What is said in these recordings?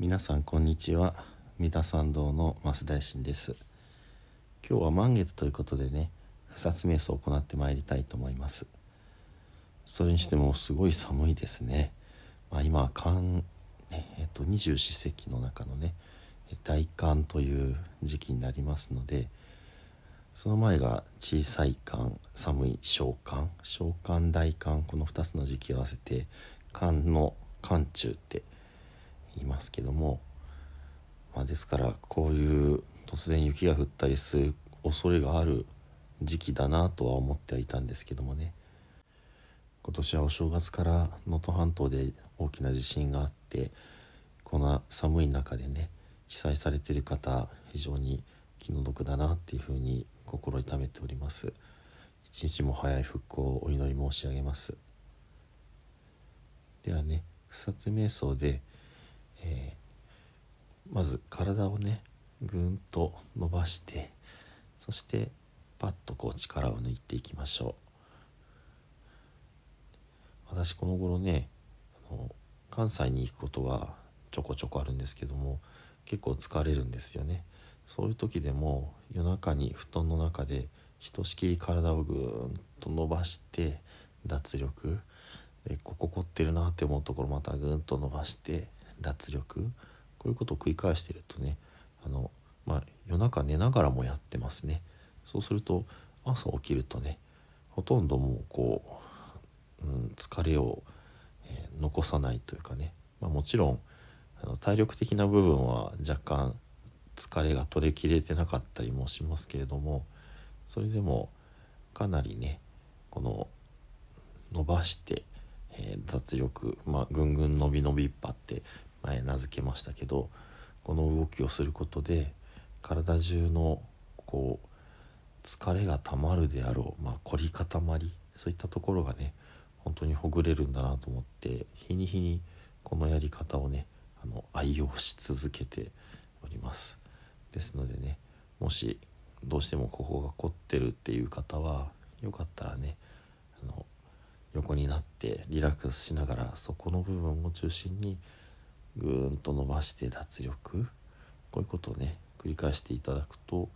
皆さんこんにちは。三田参道の増大臣です。今日は満月ということでね不殺瞑想を行ってまいりたいと思います。それにしてもすごい寒いですね、まあ、今寒、ねえっと、二十四節気の中のね大寒という時期になりますのでその前が小さい寒寒い小寒小寒大寒この2つの時期を合わせて寒の寒中っていますけども、まあ、ですからこういう突然雪が降ったりする恐れがある時期だなとは思ってはいたんですけどもね。今年はお正月から能登半島で大きな地震があってこの寒い中でね被災されている方非常に気の毒だなっていうふうに心痛めております。一日も早い復興をお祈り申し上げます。ではね不殺瞑想で、まず体をねぐんと伸ばしてそしてパッとこう力を抜いていきましょう。私この頃ねあの関西に行くことがちょこちょこあるんですけども結構疲れるんですよね。そういう時でも夜中に布団の中でひとしきり体をぐーんと伸ばして脱力。でここ凝ってるなって思うところまたぐーんと伸ばして脱力。ういうことを繰り返してるとねあの、まあ、夜中寝ながらもやってますね。そうすると朝起きるとねほとんどもうこう、うん、疲れを、えー、残さないというかね、まあ、もちろんあの体力的な部分は若干疲れが取れきれてなかったりもしますけれどもそれでもかなりねこの伸ばして、えー、脱力、まあ、ぐんぐん伸び伸びっぱって前名付けましたけどこの動きをすることで体中のこう疲れがたまるであろう、まあ、凝り固まりそういったところがね本当にほぐれるんだなと思って日に日にこのやり方をねあの愛用し続けております。ですのでねもしどうしてもここが凝ってるっていう方はよかったらねあの横になってリラックスしながらそこの部分を中心にぐーんと伸ばして脱力？こういうことをね繰り返していただくと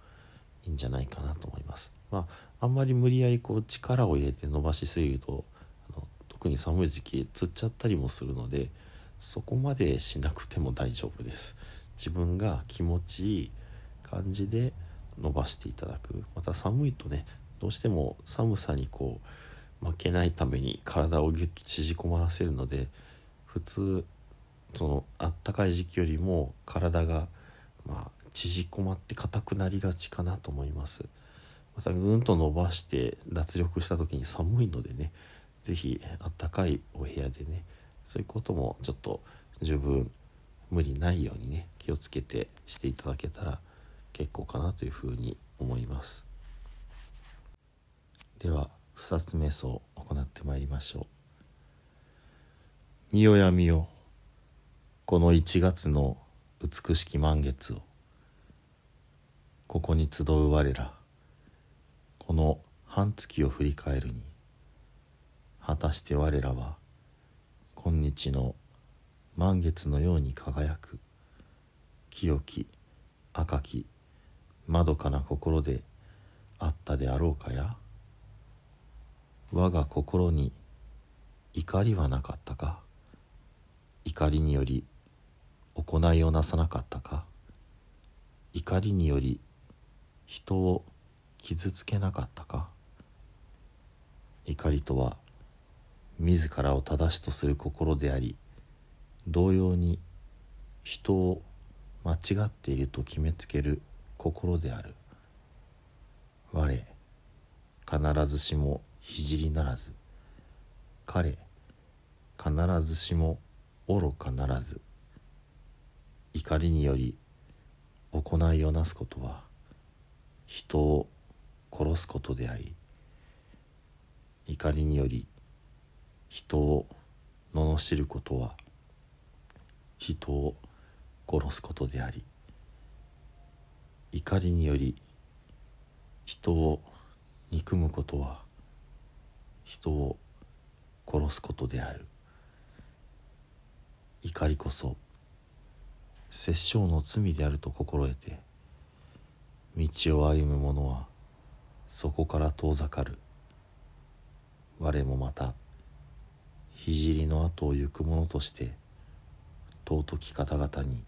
いいんじゃないかなと思います。まあ、あんまり無理やりこう力を入れて伸ばしすぎるとあの特に寒い時期つっちゃったりもするのでそこまでしなくても大丈夫です。自分が気持ちいい感じで伸ばしていただくまた寒いとねどうしても寒さにこう負けないために体をギュッと縮こまらせるので普通そのあったかい時期よりも体がまあ縮こまって硬くなりがちかなと思います。またぐんと伸ばして脱力した時に寒いのでね是非あったかいお部屋でねそういうこともちょっと十分無理ないようにね気をつけてしていただけたら結構かなというふうに思います。では不殺瞑想を行ってまいりましょう。見よや見よこの1月の美しき満月をここに集う我らこの半月を振り返るに果たして我らは今日の満月のように輝く清き赤きまどかな心であったであろうかや？我が心に怒りはなかったか？怒りにより行いをなさなかったか？怒りにより人を傷つけなかったか？怒りとは自らを正しとする心であり同様に人を間違っていると決めつける心である。我必ずしも聖ならず。彼必ずしも愚かならず。怒りにより行いをなすことは人を殺すことであり怒りにより人を罵ることは人を殺すことであり怒りにより人を憎むことは人を殺すことである。怒りこそ殺生の罪であると心得て道を歩む者はそこから遠ざかる。我もまた聖の後を行く者として尊き方々に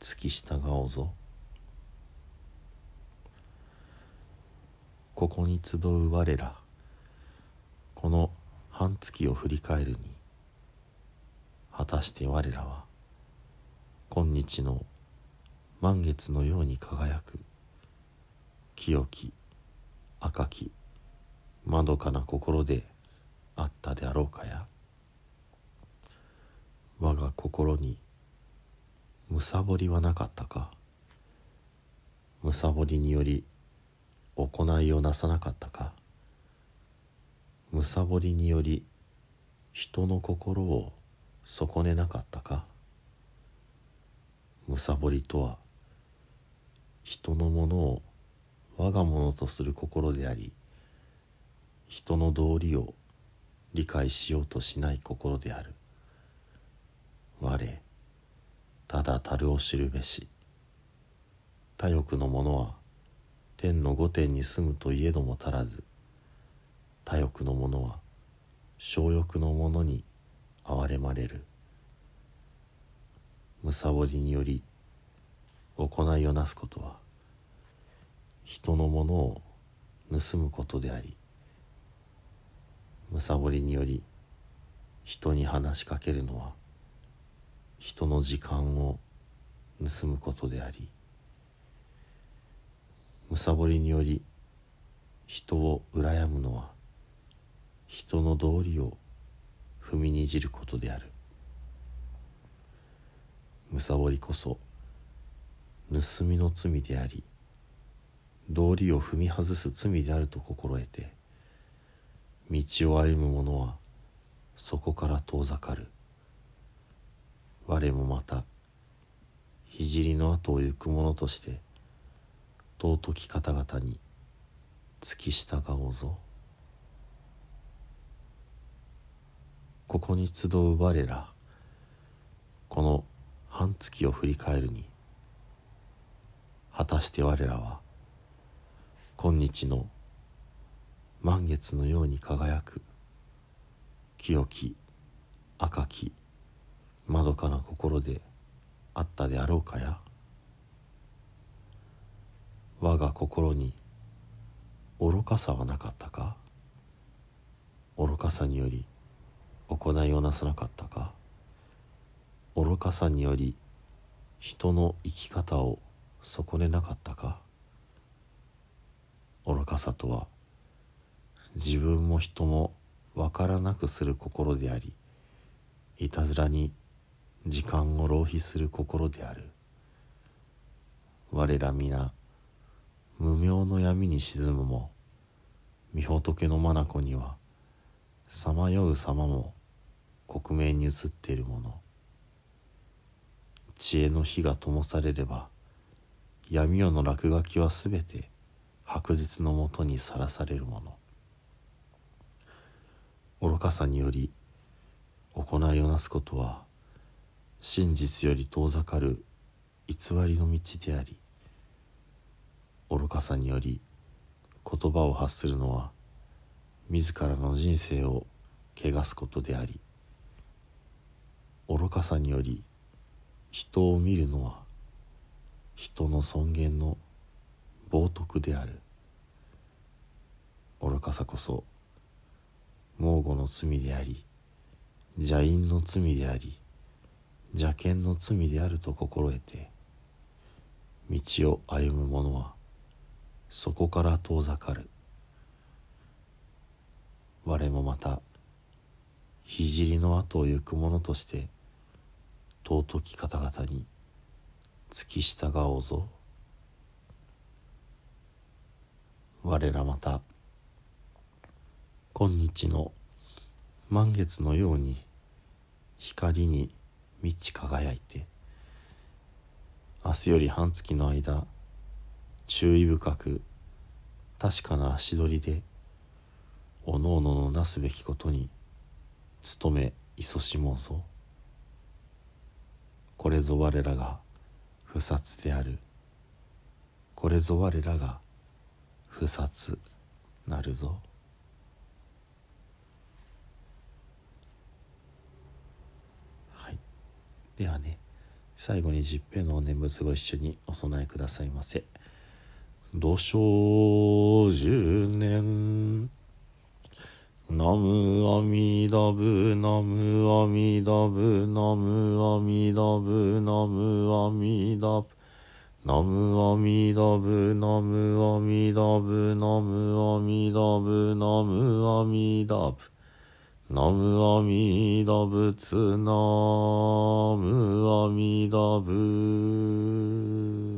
付き従おうぞ。ここに集う我らこの半月を振り返るに果たして我らは今日の満月のように輝く。清き赤きまどかな心であったであろうかや。我が心にむさぼりはなかったか。むさぼりにより行いをなさなかったか。むさぼりにより人の心を損ねなかったか。むさぼりとは人のものを我がものとする心であり人の道理を理解しようとしない心である。我ただ樽を知るべし。他欲の者は天の御殿に住むといえども足らず。他欲の者は小欲の者に憐れまれる。むさぼりにより行いをなすことは人のものを盗むことでありむさぼりにより人に話しかけるのは人の時間を盗むことでありむさぼりにより人を羨むのは人の道理を踏みにじることである。むさぼりこそ盗みの罪であり道理を踏み外す罪であると心得て道を歩む者はそこから遠ざかる。我もまた聖の後を行く者として尊き方々に付き従おうぞ。ここに集う我らこの半月を振り返るに果たして我らは今日の満月のように輝く清き赤きまどかな心であったであろうかや。我が心に愚かさはなかったか？愚かさにより行いをなさなかったか？愚かさにより人の生き方を損ねなかったか？愚かさとは自分も人も分からなくする心でありいたずらに時間を浪費する心である。我ら皆無明の闇に沈むも御仏の眼にはさまよう様も克明に映っているもの。知恵の火が灯されれば闇夜の落書きはすべて白日のもとにさらされるもの。愚かさにより行いをなすことは真実より遠ざかる偽りの道であり愚かさにより言葉を発するのは自らの人生を汚すことであり愚かさにより人を見るのは人の尊厳の冒涜である。愚かさこそ猛虎の罪であり邪因の罪であり邪剣の罪であると心得て道を歩む者はそこから遠ざかる。我もまた聖の後を行く者として尊き方々に付き従おうぞ。我らまた今日の満月のように光に満ち輝いて明日より半月の間注意深く確かな足取りでおのおののなすべきことに努め勤しもうぞ。これぞ我らが不殺である。これぞ我らが不殺なるぞ。はい。ではね最後に十平のお念仏ご一緒にお唱えくださいませ。土生十年。ナムアミダブナムアミダブナムアミダブナムアミダブナムアミダブナムアミダブナムアミダブナムアミダブナムアミダ仏ナムアミダブ。